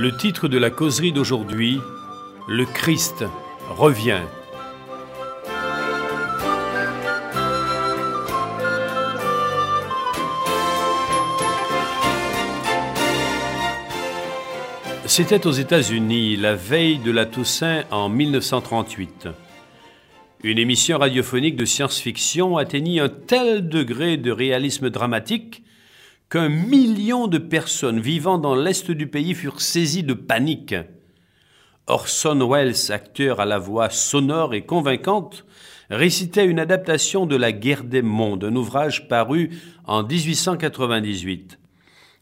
Le titre de la causerie d'aujourd'hui, Le Christ revient. C'était aux États-Unis, la veille de la Toussaint en 1938. Une émission radiophonique de science-fiction atteignit un tel degré de réalisme dramatique qu'un million de personnes vivant dans l'est du pays furent saisies de panique. Orson Welles, acteur à la voix sonore et convaincante, récitait une adaptation de La guerre des mondes, un ouvrage paru en 1898.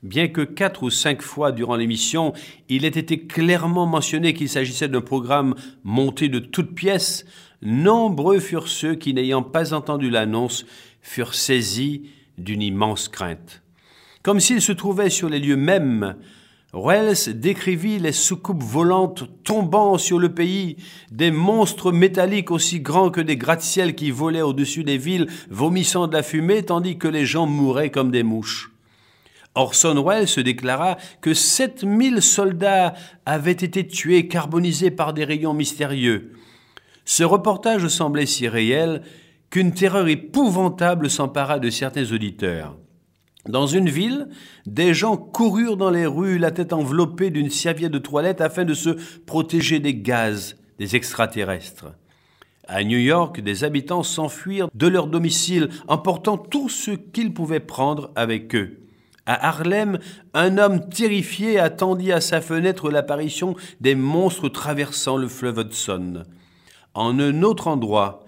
Bien que quatre ou cinq fois durant l'émission, il ait été clairement mentionné qu'il s'agissait d'un programme monté de toutes pièces, nombreux furent ceux qui, n'ayant pas entendu l'annonce, furent saisis d'une immense crainte. Comme s'il se trouvait sur les lieux mêmes, Wells décrivit les soucoupes volantes tombant sur le pays, des monstres métalliques aussi grands que des gratte-ciels qui volaient au-dessus des villes, vomissant de la fumée, tandis que les gens mouraient comme des mouches. Orson Welles se déclara que 7000 soldats avaient été tués, carbonisés par des rayons mystérieux. Ce reportage semblait si réel qu'une terreur épouvantable s'empara de certains auditeurs. Dans une ville, des gens coururent dans les rues, la tête enveloppée d'une serviette de toilette afin de se protéger des gaz des extraterrestres. À New York, des habitants s'enfuirent de leur domicile, emportant tout ce qu'ils pouvaient prendre avec eux. À Harlem, un homme terrifié attendit à sa fenêtre l'apparition des monstres traversant le fleuve Hudson. En un autre endroit,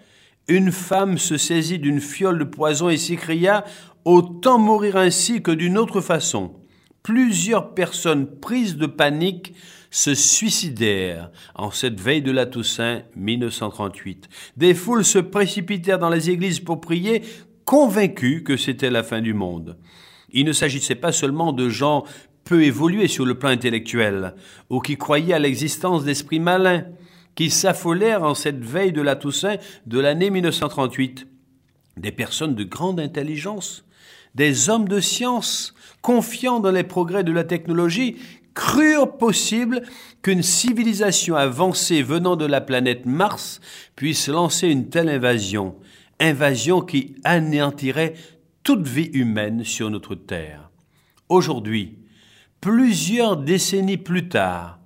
une femme se saisit d'une fiole de poison et s'écria Autant mourir ainsi que d'une autre façon. Plusieurs personnes prises de panique se suicidèrent en cette veille de la Toussaint 1938. Des foules se précipitèrent dans les églises pour prier, convaincus que c'était la fin du monde. Il ne s'agissait pas seulement de gens peu évolués sur le plan intellectuel, ou qui croyaient à l'existence d'esprits malins, qui s'affolèrent en cette veille de la Toussaint de l'année 1938. Des personnes de grande intelligence, des hommes de science, confiants dans les progrès de la technologie, crurent possible qu'une civilisation avancée venant de la planète Mars puisse lancer une telle invasion, invasion qui anéantirait toute vie humaine sur notre Terre. Aujourd'hui, plusieurs décennies plus tard,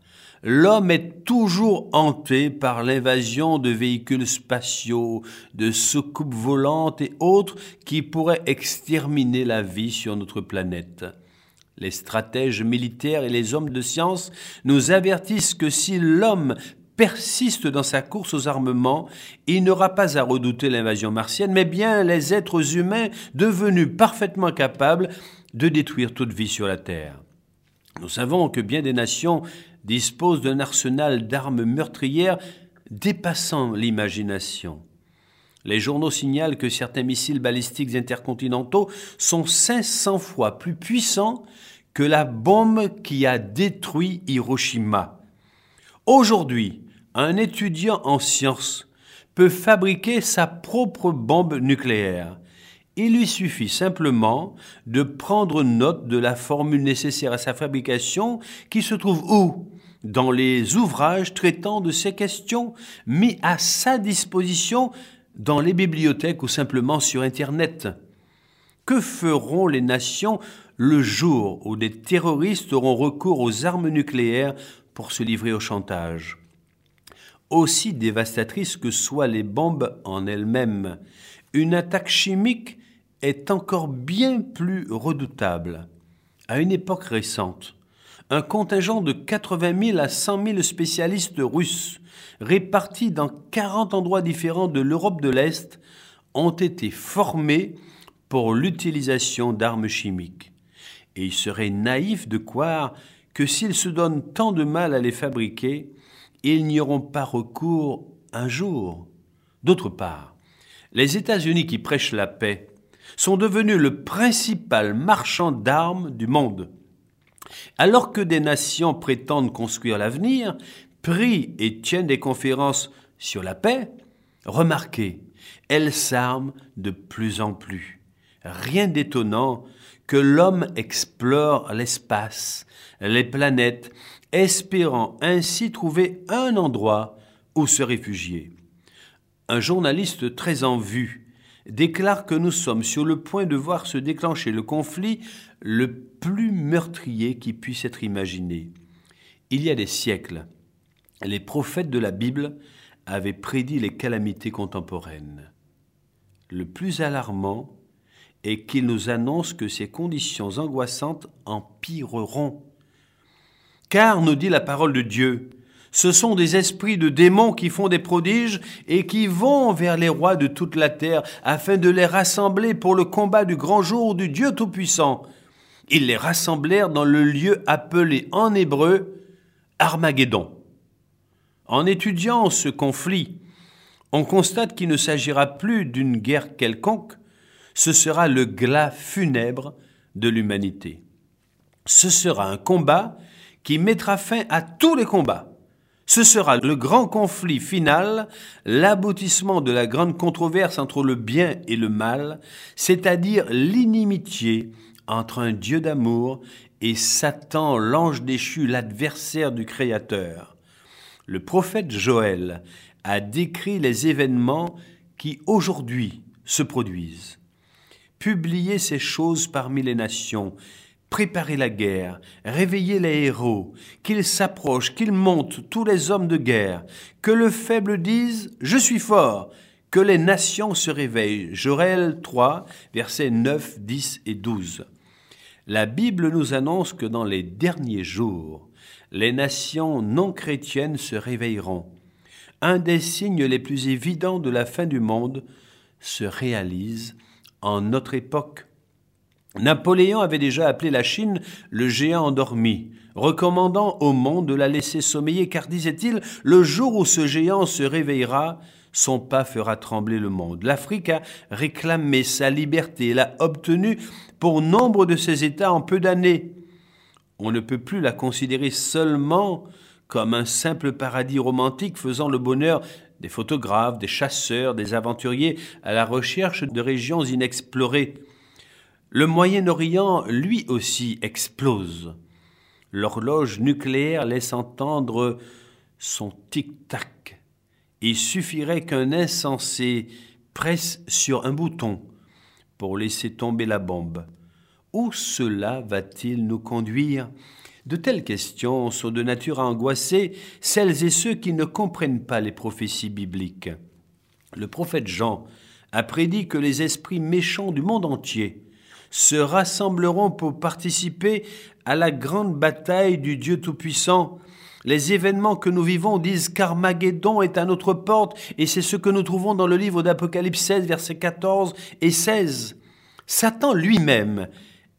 l'homme est toujours hanté par l'invasion de véhicules spatiaux, de soucoupes volantes et autres qui pourraient exterminer la vie sur notre planète. Les stratèges militaires et les hommes de science nous avertissent que si l'homme persiste dans sa course aux armements, il n'aura pas à redouter l'invasion martienne, mais bien les êtres humains devenus parfaitement capables de détruire toute vie sur la Terre. Nous savons que bien des nations disposent d'un arsenal d'armes meurtrières dépassant l'imagination. Les journaux signalent que certains missiles balistiques intercontinentaux sont 500 fois plus puissants que la bombe qui a détruit Hiroshima. Aujourd'hui, un étudiant en sciences peut fabriquer sa propre bombe nucléaire. Il lui suffit simplement de prendre note de la formule nécessaire à sa fabrication qui se trouve où? Dans les ouvrages traitant de ces questions mis à sa disposition dans les bibliothèques ou simplement sur Internet. Que feront les nations le jour où des terroristes auront recours aux armes nucléaires pour se livrer au chantage? Aussi dévastatrices que soient les bombes en elles-mêmes, une attaque chimique est encore bien plus redoutable. À une époque récente, un contingent de 80 000 à 100 000 spécialistes russes, répartis dans 40 endroits différents de l'Europe de l'Est, ont été formés pour l'utilisation d'armes chimiques. Et il serait naïf de croire que s'ils se donnent tant de mal à les fabriquer, ils n'y auront pas recours un jour. D'autre part, les États-Unis qui prêchent la paix sont devenus le principal marchand d'armes du monde. Alors que des nations prétendent construire l'avenir, prient et tiennent des conférences sur la paix, remarquez, elles s'arment de plus en plus. Rien d'étonnant que l'homme explore l'espace, les planètes, espérant ainsi trouver un endroit où se réfugier. Un journaliste très en vue déclare que nous sommes sur le point de voir se déclencher le conflit le plus meurtrier qui puisse être imaginé. Il y a des siècles, les prophètes de la Bible avaient prédit les calamités contemporaines. Le plus alarmant est qu'il nous annonce que ces conditions angoissantes empireront. Car, nous dit la parole de Dieu, ce sont des esprits de démons qui font des prodiges et qui vont vers les rois de toute la terre afin de les rassembler pour le combat du grand jour du Dieu Tout-Puissant. Ils les rassemblèrent dans le lieu appelé en hébreu Armageddon. En étudiant ce conflit, on constate qu'il ne s'agira plus d'une guerre quelconque, ce sera le glas funèbre de l'humanité. Ce sera un combat qui mettra fin à tous les combats. Ce sera le grand conflit final, l'aboutissement de la grande controverse entre le bien et le mal, c'est-à-dire l'inimitié entre un Dieu d'amour et Satan, l'ange déchu, l'adversaire du Créateur. Le prophète Joël a décrit les événements qui aujourd'hui se produisent. Publiez ces choses parmi les nations, préparez la guerre, réveillez les héros, qu'ils s'approchent, qu'ils montent tous les hommes de guerre, que le faible dise Je suis fort, que les nations se réveillent. Joël 3, versets 9, 10 et 12. La Bible nous annonce que dans les derniers jours, les nations non chrétiennes se réveilleront. Un des signes les plus évidents de la fin du monde se réalise en notre époque. Napoléon avait déjà appelé la Chine le géant endormi, recommandant au monde de la laisser sommeiller, car disait-il, le jour où ce géant se réveillera, son pas fera trembler le monde. L'Afrique a réclamé sa liberté, elle a obtenu pour nombre de ses États en peu d'années. On ne peut plus la considérer seulement comme un simple paradis romantique faisant le bonheur des photographes, des chasseurs, des aventuriers à la recherche de régions inexplorées. Le Moyen-Orient, lui aussi, explose. L'horloge nucléaire laisse entendre son tic-tac. Il suffirait qu'un insensé presse sur un bouton pour laisser tomber la bombe. Où cela va-t-il nous conduire? De telles questions sont de nature à angoisser celles et ceux qui ne comprennent pas les prophéties bibliques. Le prophète Jean a prédit que les esprits méchants du monde entier se rassembleront pour participer à la grande bataille du Dieu Tout-Puissant. Les événements que nous vivons disent qu'Armageddon est à notre porte, et c'est ce que nous trouvons dans le livre d'Apocalypse 16, versets 14 et 16. Satan lui-même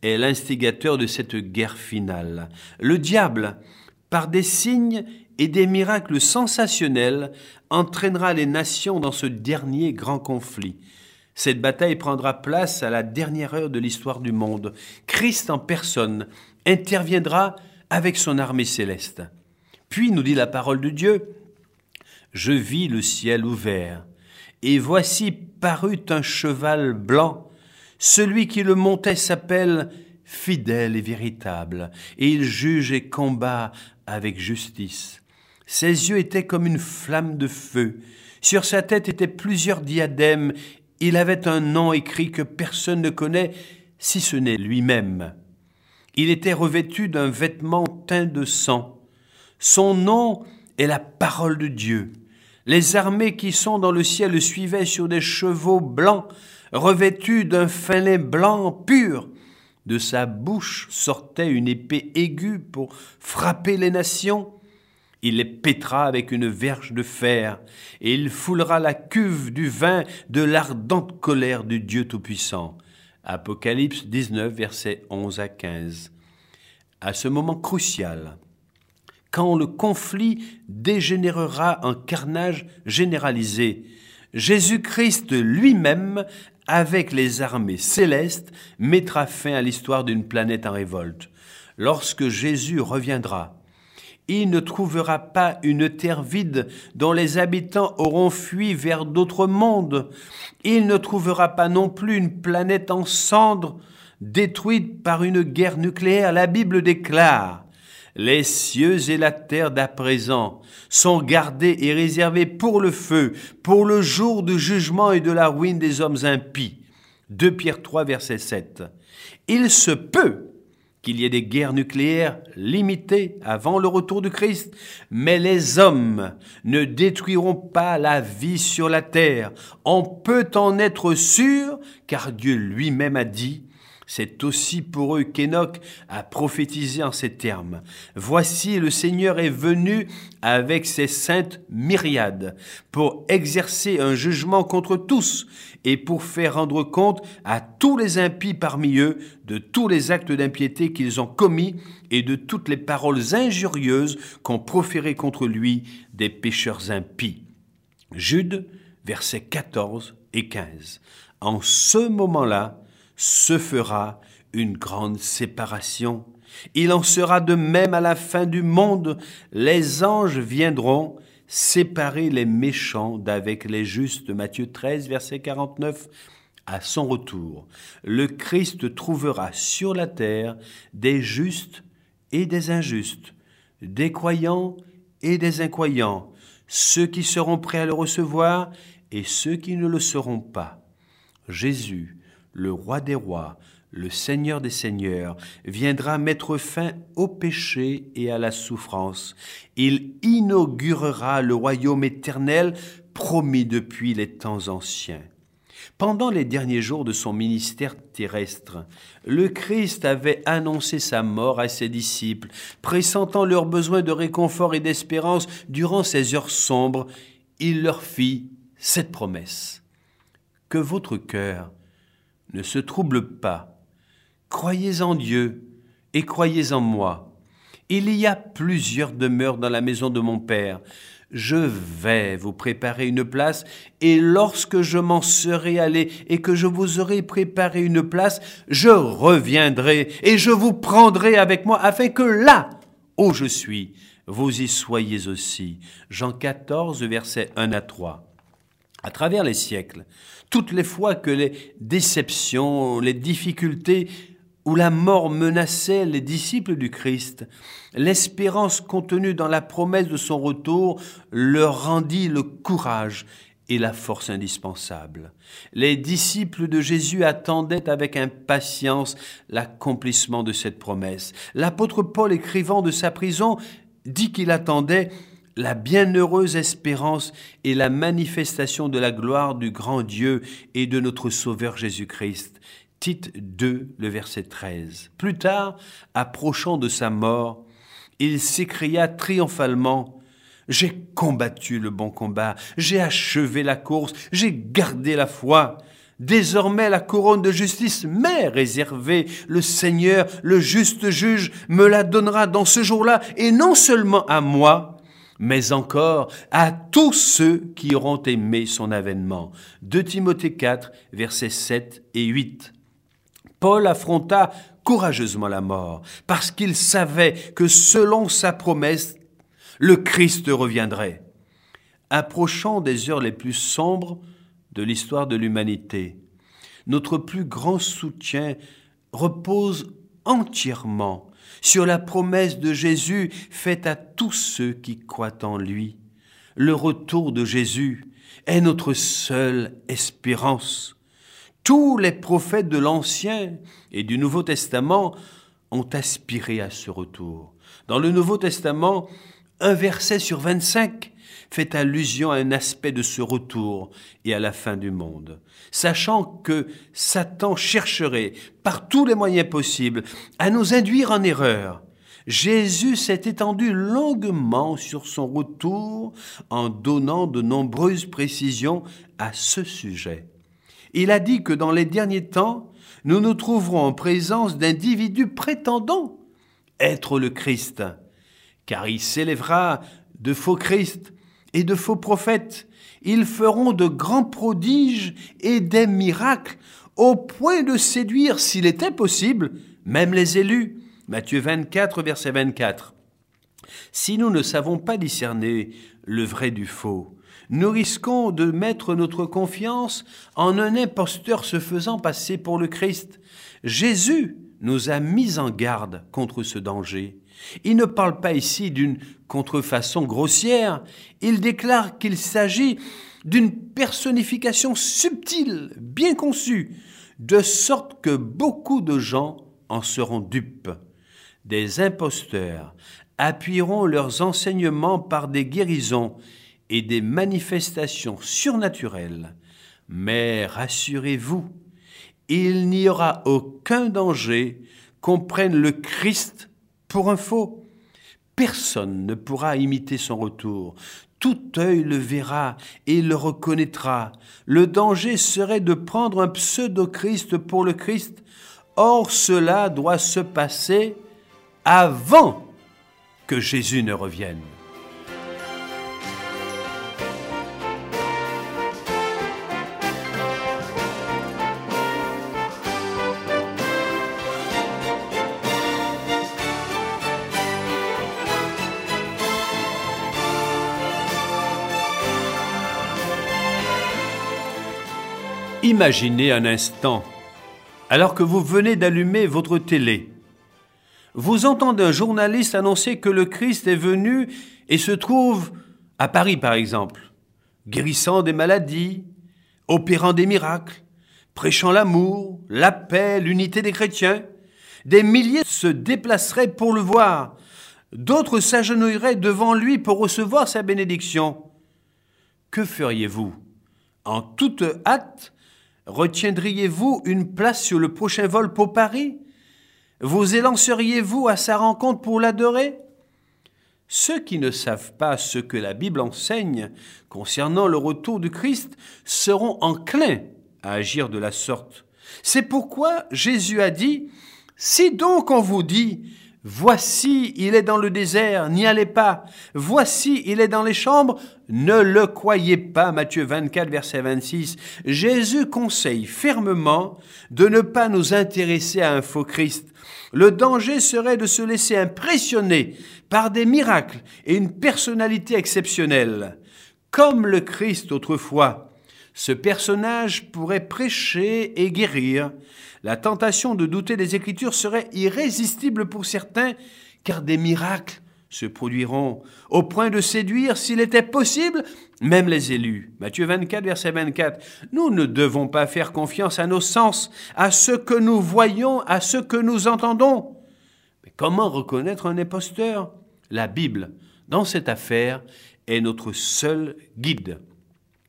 est l'instigateur de cette guerre finale. Le diable, par des signes et des miracles sensationnels, entraînera les nations dans ce dernier grand conflit. Cette bataille prendra place à la dernière heure de l'histoire du monde. Christ en personne interviendra avec son armée céleste. Puis, nous dit la parole de Dieu, je vis le ciel ouvert, et voici parut un cheval blanc, celui qui le montait s'appelle fidèle et véritable, et il juge et combat avec justice. Ses yeux étaient comme une flamme de feu. Sur sa tête étaient plusieurs diadèmes. Il avait un nom écrit que personne ne connaît, si ce n'est lui-même. Il était revêtu d'un vêtement teint de sang. Son nom est la parole de Dieu. Les armées qui sont dans le ciel le suivaient sur des chevaux blancs, revêtu d'un fin lin blanc pur. De sa bouche sortait une épée aiguë pour frapper les nations. Il les pétra avec une verge de fer, et il foulera la cuve du vin de l'ardente colère du Dieu Tout-Puissant. Apocalypse 19, versets 11 à 15. À ce moment crucial, quand le conflit dégénérera en carnage généralisé, Jésus-Christ lui-même avec les armées célestes, mettra fin à l'histoire d'une planète en révolte. Lorsque Jésus reviendra, il ne trouvera pas une terre vide dont les habitants auront fui vers d'autres mondes. Il ne trouvera pas non plus une planète en cendres, détruite par une guerre nucléaire. La Bible déclare Les cieux et la terre d'à présent sont gardés et réservés pour le feu, pour le jour du jugement et de la ruine des hommes impies. 2 Pierre 3, verset 7. Il se peut qu'il y ait des guerres nucléaires limitées avant le retour du Christ, mais les hommes ne détruiront pas la vie sur la terre. On peut en être sûr, car Dieu lui-même a dit, c'est aussi pour eux qu'Enoch a prophétisé en ces termes. Voici le Seigneur est venu avec ses saintes myriades pour exercer un jugement contre tous et pour faire rendre compte à tous les impies parmi eux de tous les actes d'impiété qu'ils ont commis et de toutes les paroles injurieuses qu'ont proférées contre lui des pécheurs impies. Jude, versets 14 et 15. En ce moment-là, se fera une grande séparation. Il en sera de même à la fin du monde. Les anges viendront séparer les méchants d'avec les justes. Matthieu 13, verset 49. À son retour, le Christ trouvera sur la terre des justes et des injustes, des croyants et des incroyants, ceux qui seront prêts à le recevoir et ceux qui ne le seront pas. Jésus le roi des rois, le Seigneur des seigneurs, viendra mettre fin au péché et à la souffrance. Il inaugurera le royaume éternel promis depuis les temps anciens. Pendant les derniers jours de son ministère terrestre, le Christ avait annoncé sa mort à ses disciples, pressentant leur besoin de réconfort et d'espérance durant ces heures sombres. Il leur fit cette promesse. Que votre cœur ne se trouble pas. Croyez en Dieu et croyez en moi. Il y a plusieurs demeures dans la maison de mon Père. Je vais vous préparer une place, et lorsque je m'en serai allé et que je vous aurai préparé une place, je reviendrai et je vous prendrai avec moi, afin que là où je suis, vous y soyez aussi. Jean 14, versets 1 à 3 à travers les siècles, toutes les fois que les déceptions, les difficultés ou la mort menaçaient les disciples du Christ, l'espérance contenue dans la promesse de son retour leur rendit le courage et la force indispensable. Les disciples de Jésus attendaient avec impatience l'accomplissement de cette promesse. L'apôtre Paul, écrivant de sa prison, dit qu'il attendait la bienheureuse espérance et la manifestation de la gloire du grand Dieu et de notre Sauveur Jésus-Christ. Tite 2, le verset 13. Plus tard, approchant de sa mort, il s'écria triomphalement J'ai combattu le bon combat, j'ai achevé la course, j'ai gardé la foi. Désormais la couronne de justice m'est réservée. Le Seigneur, le juste juge, me la donnera dans ce jour-là, et non seulement à moi, mais encore à tous ceux qui auront aimé son avènement. 2 Timothée 4, versets 7 et 8. Paul affronta courageusement la mort, parce qu'il savait que selon sa promesse, le Christ reviendrait. Approchant des heures les plus sombres de l'histoire de l'humanité, notre plus grand soutien repose entièrement sur la promesse de Jésus faite à tous ceux qui croient en lui. Le retour de Jésus est notre seule espérance. Tous les prophètes de l'Ancien et du Nouveau Testament ont aspiré à ce retour. Dans le Nouveau Testament, un verset sur 25 fait allusion à un aspect de ce retour et à la fin du monde, sachant que Satan chercherait par tous les moyens possibles à nous induire en erreur. Jésus s'est étendu longuement sur son retour en donnant de nombreuses précisions à ce sujet. Il a dit que dans les derniers temps, nous nous trouverons en présence d'individus prétendant être le Christ, car il s'élèvera de faux Christ et de faux prophètes. Ils feront de grands prodiges et des miracles au point de séduire, s'il était possible, même les élus. Matthieu 24, verset 24. Si nous ne savons pas discerner le vrai du faux, nous risquons de mettre notre confiance en un imposteur se faisant passer pour le Christ. Jésus nous a mis en garde contre ce danger. Il ne parle pas ici d'une contrefaçon grossière, il déclare qu'il s'agit d'une personnification subtile, bien conçue, de sorte que beaucoup de gens en seront dupes. Des imposteurs appuieront leurs enseignements par des guérisons et des manifestations surnaturelles. Mais rassurez-vous, il n'y aura aucun danger qu'on prenne le Christ pour faux. Personne ne pourra imiter son retour. Tout œil le verra et le reconnaîtra. Le danger serait de prendre un pseudo-Christ pour le Christ. Or cela doit se passer avant que Jésus ne revienne. Imaginez un instant, alors que vous venez d'allumer votre télé, vous entendez un journaliste annoncer que le Christ est venu et se trouve à Paris par exemple, guérissant des maladies, opérant des miracles, prêchant l'amour, la paix, l'unité des chrétiens. Des milliers se déplaceraient pour le voir, d'autres s'agenouilleraient devant lui pour recevoir sa bénédiction. Que feriez-vous? En toute hâte, Retiendriez-vous une place sur le prochain vol pour Paris? Vous élanceriez-vous à sa rencontre pour l'adorer? Ceux qui ne savent pas ce que la Bible enseigne concernant le retour du Christ seront enclins à agir de la sorte. C'est pourquoi Jésus a dit, Si donc on vous dit, Voici, il est dans le désert, n'y allez pas. Voici, il est dans les chambres, ne le croyez pas. Matthieu 24, verset 26. Jésus conseille fermement de ne pas nous intéresser à un faux Christ. Le danger serait de se laisser impressionner par des miracles et une personnalité exceptionnelle. Comme le Christ autrefois, ce personnage pourrait prêcher et guérir. La tentation de douter des Écritures serait irrésistible pour certains, car des miracles se produiront au point de séduire, s'il était possible, même les élus. Matthieu 24, verset 24. Nous ne devons pas faire confiance à nos sens, à ce que nous voyons, à ce que nous entendons. Mais comment reconnaître un imposteur? La Bible, dans cette affaire, est notre seul guide.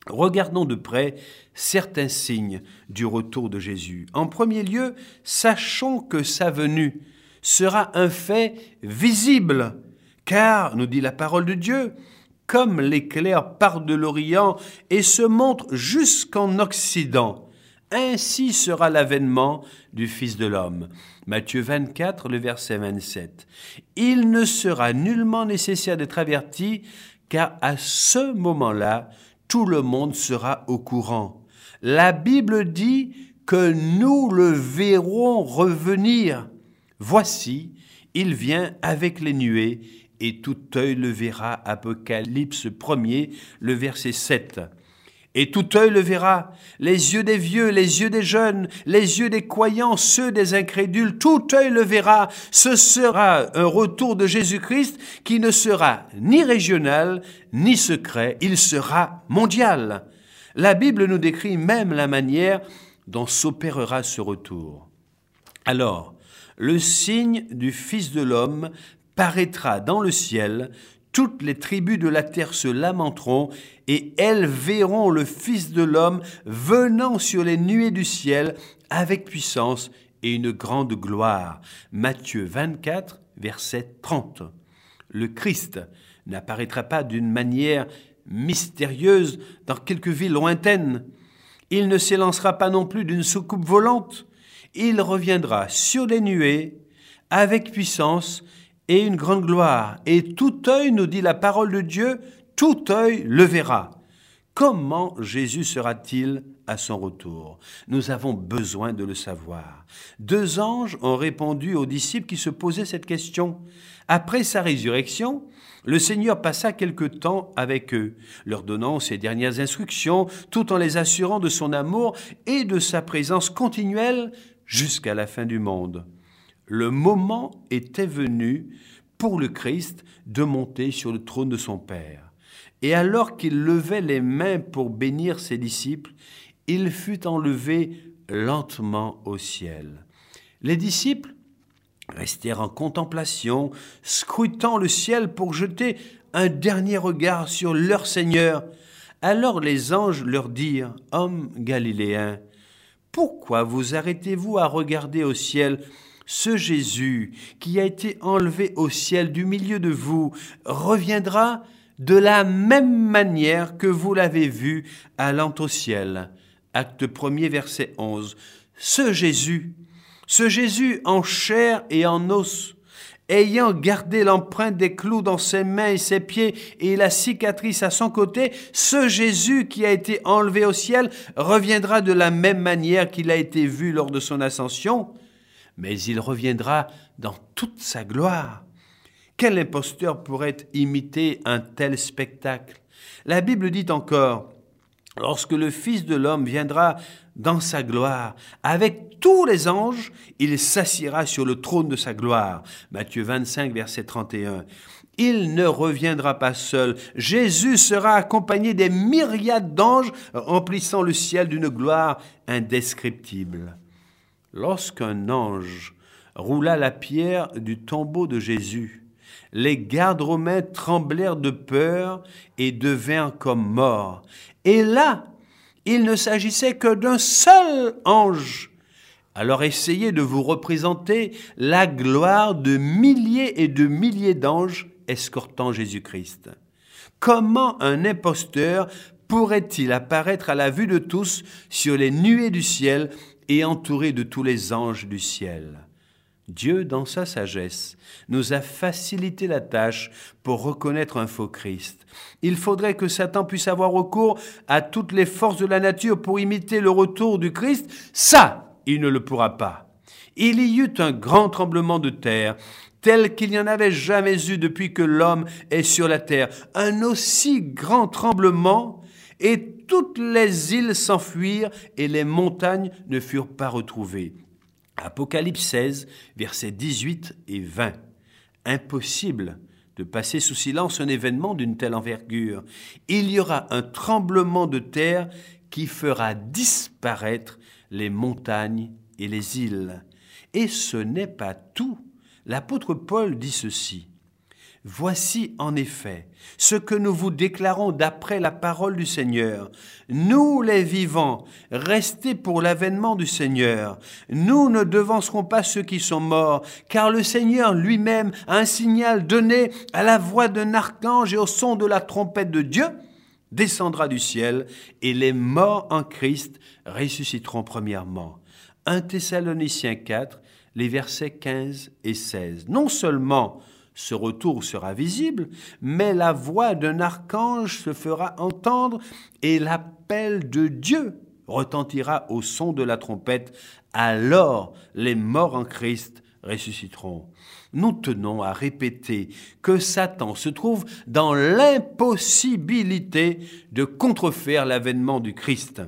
Regardons de près certains signes du retour de Jésus. En premier lieu, sachons que sa venue sera un fait visible, car, nous dit la parole de Dieu, comme l'éclair part de l'Orient et se montre jusqu'en Occident, ainsi sera l'avènement du Fils de l'homme. Matthieu 24, le verset 27. Il ne sera nullement nécessaire d'être averti, car à ce moment-là, tout le monde sera au courant. La Bible dit que nous le verrons revenir. Voici, il vient avec les nuées, et tout œil le verra. Apocalypse 1er, le verset 7. Et tout œil le verra, les yeux des vieux, les yeux des jeunes, les yeux des croyants, ceux des incrédules, tout œil le verra. Ce sera un retour de Jésus-Christ qui ne sera ni régional, ni secret, il sera mondial. La Bible nous décrit même la manière dont s'opérera ce retour. Alors, le signe du Fils de l'homme paraîtra dans le ciel, toutes les tribus de la terre se lamenteront, et elles verront le Fils de l'homme venant sur les nuées du ciel avec puissance et une grande gloire. Matthieu 24, verset 30. Le Christ n'apparaîtra pas d'une manière mystérieuse dans quelques villes lointaines. Il ne s'élancera pas non plus d'une soucoupe volante. Il reviendra sur les nuées avec puissance et une grande gloire, et tout œil, nous dit la parole de Dieu, tout œil le verra. Comment Jésus sera-t-il à son retour? Nous avons besoin de le savoir. Deux anges ont répondu aux disciples qui se posaient cette question. Après sa résurrection, le Seigneur passa quelque temps avec eux, leur donnant ses dernières instructions, tout en les assurant de son amour et de sa présence continuelle jusqu'à la fin du monde le moment était venu pour le Christ de monter sur le trône de son Père. Et alors qu'il levait les mains pour bénir ses disciples, il fut enlevé lentement au ciel. Les disciples restèrent en contemplation, scrutant le ciel pour jeter un dernier regard sur leur Seigneur. Alors les anges leur dirent, Hommes galiléens, pourquoi vous arrêtez-vous à regarder au ciel ce Jésus qui a été enlevé au ciel du milieu de vous reviendra de la même manière que vous l'avez vu allant au ciel. Acte 1er, verset 11. Ce Jésus, ce Jésus en chair et en os, ayant gardé l'empreinte des clous dans ses mains et ses pieds et la cicatrice à son côté, ce Jésus qui a été enlevé au ciel reviendra de la même manière qu'il a été vu lors de son ascension mais il reviendra dans toute sa gloire. Quel imposteur pourrait imiter un tel spectacle? La Bible dit encore, Lorsque le Fils de l'homme viendra dans sa gloire, avec tous les anges, il s'assiera sur le trône de sa gloire. Matthieu 25, verset 31. Il ne reviendra pas seul. Jésus sera accompagné des myriades d'anges remplissant le ciel d'une gloire indescriptible. Lorsqu'un ange roula la pierre du tombeau de Jésus, les gardes romains tremblèrent de peur et devinrent comme morts. Et là, il ne s'agissait que d'un seul ange. Alors essayez de vous représenter la gloire de milliers et de milliers d'anges escortant Jésus-Christ. Comment un imposteur pourrait-il apparaître à la vue de tous sur les nuées du ciel et entouré de tous les anges du ciel? Dieu, dans sa sagesse, nous a facilité la tâche pour reconnaître un faux Christ. Il faudrait que Satan puisse avoir recours à toutes les forces de la nature pour imiter le retour du Christ. Ça, il ne le pourra pas. Il y eut un grand tremblement de terre, tel qu'il n'y en avait jamais eu depuis que l'homme est sur la terre. Un aussi grand tremblement et toutes les îles s'enfuirent et les montagnes ne furent pas retrouvées. Apocalypse 16, versets 18 et 20. Impossible de passer sous silence un événement d'une telle envergure. Il y aura un tremblement de terre qui fera disparaître les montagnes et les îles. Et ce n'est pas tout. L'apôtre Paul dit ceci. Voici en effet ce que nous vous déclarons d'après la parole du Seigneur. Nous les vivants, restés pour l'avènement du Seigneur, nous ne devancerons pas ceux qui sont morts, car le Seigneur lui-même a un signal donné à la voix d'un archange et au son de la trompette de Dieu, descendra du ciel, et les morts en Christ ressusciteront premièrement. 1 Thessaloniciens 4, les versets 15 et 16. Non seulement ce retour sera visible, mais la voix d'un archange se fera entendre et l'appel de Dieu retentira au son de la trompette. Alors les morts en Christ ressusciteront. Nous tenons à répéter que Satan se trouve dans l'impossibilité de contrefaire l'avènement du Christ.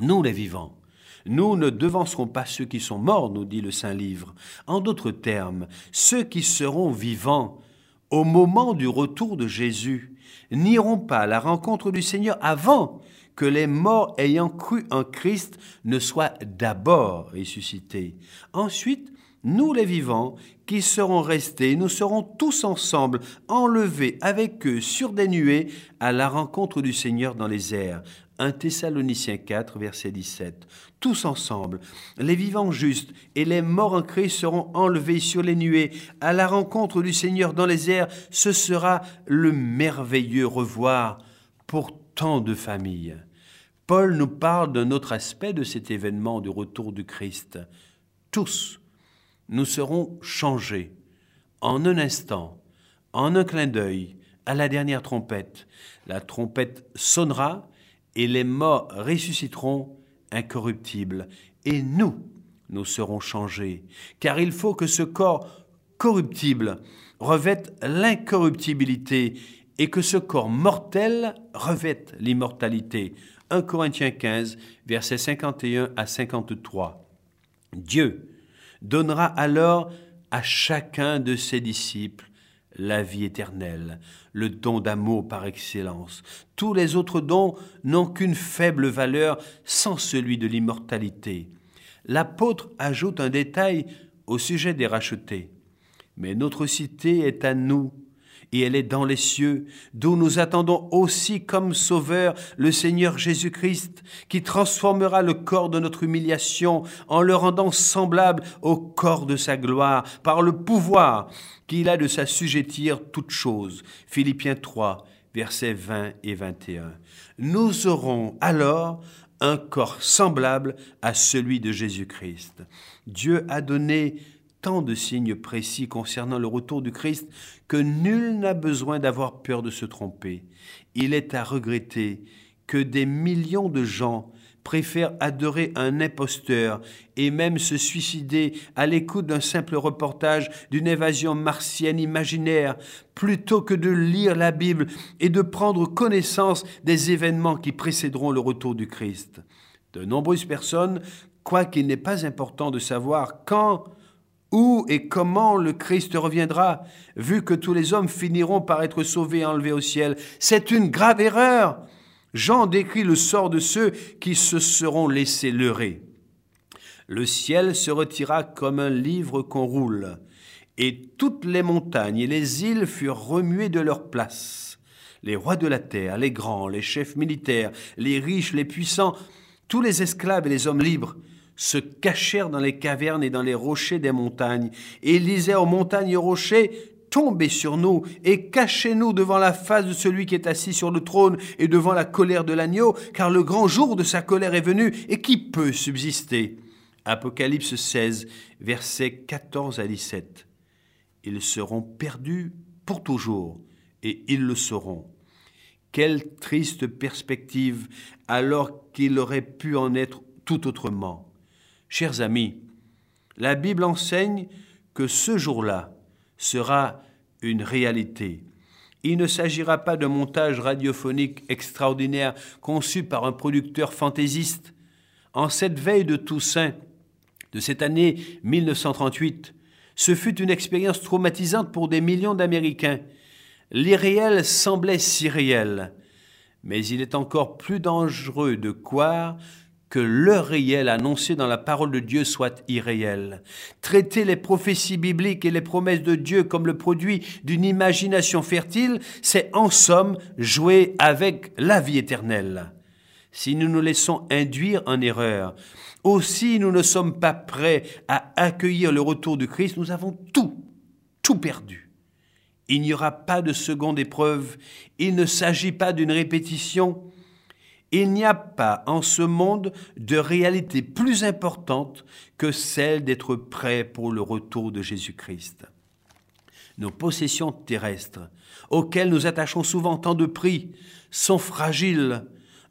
Nous les vivants, nous ne devancerons pas ceux qui sont morts, nous dit le Saint Livre. En d'autres termes, ceux qui seront vivants au moment du retour de Jésus n'iront pas à la rencontre du Seigneur avant que les morts ayant cru en Christ ne soient d'abord ressuscités. Ensuite, nous les vivants qui serons restés, nous serons tous ensemble enlevés avec eux sur des nuées à la rencontre du Seigneur dans les airs. 1 Thessaloniciens 4, verset 17. Tous ensemble, les vivants justes et les morts en Christ seront enlevés sur les nuées à la rencontre du Seigneur dans les airs. Ce sera le merveilleux revoir pour tant de familles. Paul nous parle d'un autre aspect de cet événement du retour du Christ. Tous, nous serons changés en un instant, en un clin d'œil, à la dernière trompette. La trompette sonnera et les morts ressusciteront incorruptibles, et nous, nous serons changés, car il faut que ce corps corruptible revête l'incorruptibilité et que ce corps mortel revête l'immortalité. 1 Corinthiens 15, versets 51 à 53. Dieu donnera alors à chacun de ses disciples la vie éternelle, le don d'amour par excellence. Tous les autres dons n'ont qu'une faible valeur sans celui de l'immortalité. L'apôtre ajoute un détail au sujet des rachetés. Mais notre cité est à nous, et elle est dans les cieux, d'où nous attendons aussi comme Sauveur le Seigneur Jésus-Christ, qui transformera le corps de notre humiliation en le rendant semblable au corps de sa gloire, par le pouvoir qu'il a de s'assujettir toutes choses. Philippiens 3, versets 20 et 21. Nous aurons alors un corps semblable à celui de Jésus-Christ. Dieu a donné tant de signes précis concernant le retour du Christ que nul n'a besoin d'avoir peur de se tromper. Il est à regretter que des millions de gens préfèrent adorer un imposteur et même se suicider à l'écoute d'un simple reportage d'une évasion martienne imaginaire, plutôt que de lire la Bible et de prendre connaissance des événements qui précéderont le retour du Christ. De nombreuses personnes croient qu'il n'est pas important de savoir quand où et comment le Christ reviendra, vu que tous les hommes finiront par être sauvés et enlevés au ciel? C'est une grave erreur. Jean décrit le sort de ceux qui se seront laissés leurrer. Le ciel se retira comme un livre qu'on roule, et toutes les montagnes et les îles furent remuées de leur place. Les rois de la terre, les grands, les chefs militaires, les riches, les puissants, tous les esclaves et les hommes libres, se cachèrent dans les cavernes et dans les rochers des montagnes, et disaient aux montagnes et aux rochers, Tombez sur nous et cachez-nous devant la face de celui qui est assis sur le trône et devant la colère de l'agneau, car le grand jour de sa colère est venu, et qui peut subsister? Apocalypse 16, versets 14 à 17. Ils seront perdus pour toujours, et ils le seront. Quelle triste perspective alors qu'il aurait pu en être tout autrement. Chers amis, la Bible enseigne que ce jour-là sera une réalité. Il ne s'agira pas d'un montage radiophonique extraordinaire conçu par un producteur fantaisiste. En cette veille de Toussaint, de cette année 1938, ce fut une expérience traumatisante pour des millions d'Américains. L'irréel semblait si réel, mais il est encore plus dangereux de croire que le réel annoncé dans la parole de Dieu soit irréel. Traiter les prophéties bibliques et les promesses de Dieu comme le produit d'une imagination fertile, c'est en somme jouer avec la vie éternelle. Si nous nous laissons induire en erreur, aussi nous ne sommes pas prêts à accueillir le retour du Christ, nous avons tout, tout perdu. Il n'y aura pas de seconde épreuve, il ne s'agit pas d'une répétition, il n'y a pas en ce monde de réalité plus importante que celle d'être prêt pour le retour de Jésus-Christ. Nos possessions terrestres, auxquelles nous attachons souvent tant de prix, sont fragiles.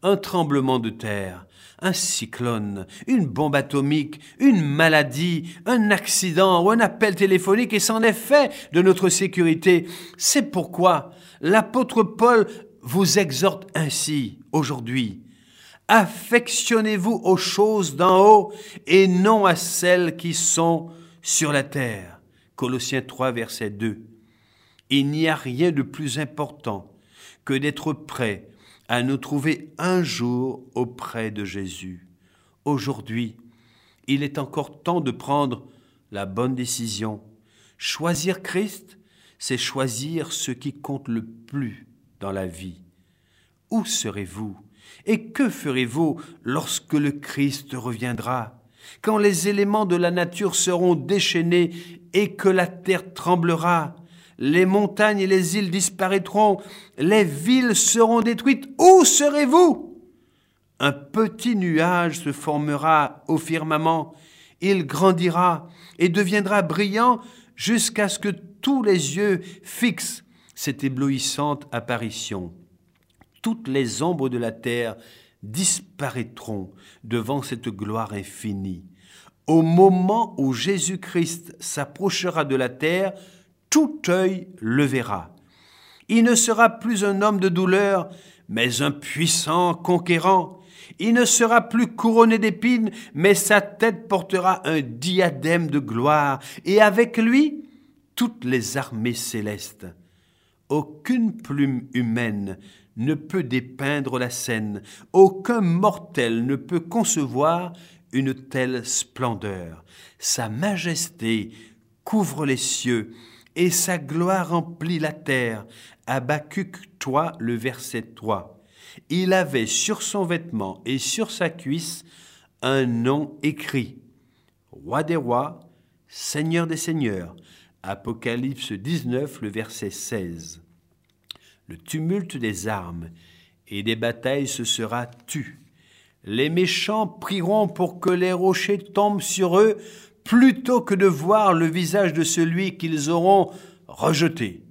Un tremblement de terre, un cyclone, une bombe atomique, une maladie, un accident ou un appel téléphonique et c'en est fait de notre sécurité. C'est pourquoi l'apôtre Paul vous exhorte ainsi aujourd'hui. Affectionnez-vous aux choses d'en haut et non à celles qui sont sur la terre. Colossiens 3, verset 2. Il n'y a rien de plus important que d'être prêt à nous trouver un jour auprès de Jésus. Aujourd'hui, il est encore temps de prendre la bonne décision. Choisir Christ, c'est choisir ce qui compte le plus dans la vie. Où serez-vous Et que ferez-vous lorsque le Christ reviendra? Quand les éléments de la nature seront déchaînés et que la terre tremblera les montagnes et les îles disparaîtront, les villes seront détruites. Où serez-vous? Un petit nuage se formera au firmament, il grandira et deviendra brillant jusqu'à ce que tous les yeux fixent cette éblouissante apparition. Toutes les ombres de la terre disparaîtront devant cette gloire infinie. Au moment où Jésus-Christ s'approchera de la terre, tout œil le verra. Il ne sera plus un homme de douleur, mais un puissant conquérant. Il ne sera plus couronné d'épines, mais sa tête portera un diadème de gloire, et avec lui, toutes les armées célestes. Aucune plume humaine ne peut dépeindre la scène, aucun mortel ne peut concevoir une telle splendeur. Sa majesté couvre les cieux et sa gloire remplit la terre. Habacuc toi, le verset 3. Il avait sur son vêtement et sur sa cuisse un nom écrit. Roi des rois, Seigneur des seigneurs. Apocalypse 19, le verset 16. Le tumulte des armes et des batailles se sera tu. Les méchants prieront pour que les rochers tombent sur eux plutôt que de voir le visage de celui qu'ils auront rejeté.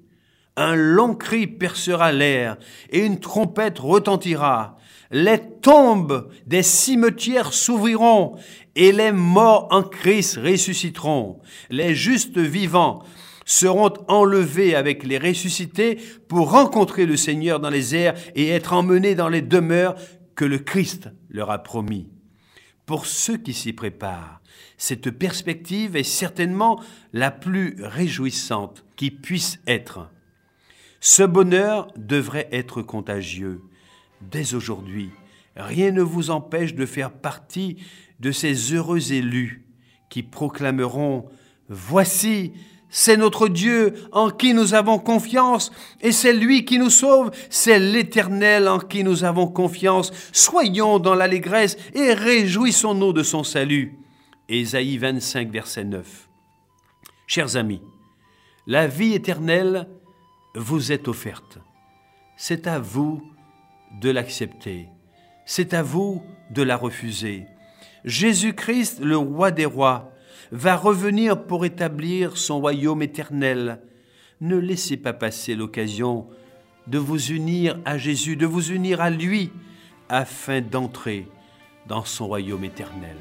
Un long cri percera l'air et une trompette retentira. Les tombes des cimetières s'ouvriront et les morts en Christ ressusciteront. Les justes vivants seront enlevés avec les ressuscités pour rencontrer le Seigneur dans les airs et être emmenés dans les demeures que le Christ leur a promis. Pour ceux qui s'y préparent, cette perspective est certainement la plus réjouissante qui puisse être. Ce bonheur devrait être contagieux. Dès aujourd'hui, rien ne vous empêche de faire partie de ces heureux élus qui proclameront Voici, c'est notre Dieu en qui nous avons confiance, et c'est lui qui nous sauve, c'est l'Éternel en qui nous avons confiance. Soyons dans l'allégresse et réjouissons-nous de son salut. Ésaïe 25, verset 9. Chers amis, la vie éternelle vous est offerte. C'est à vous de l'accepter. C'est à vous de la refuser. Jésus-Christ, le roi des rois, va revenir pour établir son royaume éternel. Ne laissez pas passer l'occasion de vous unir à Jésus, de vous unir à lui, afin d'entrer dans son royaume éternel.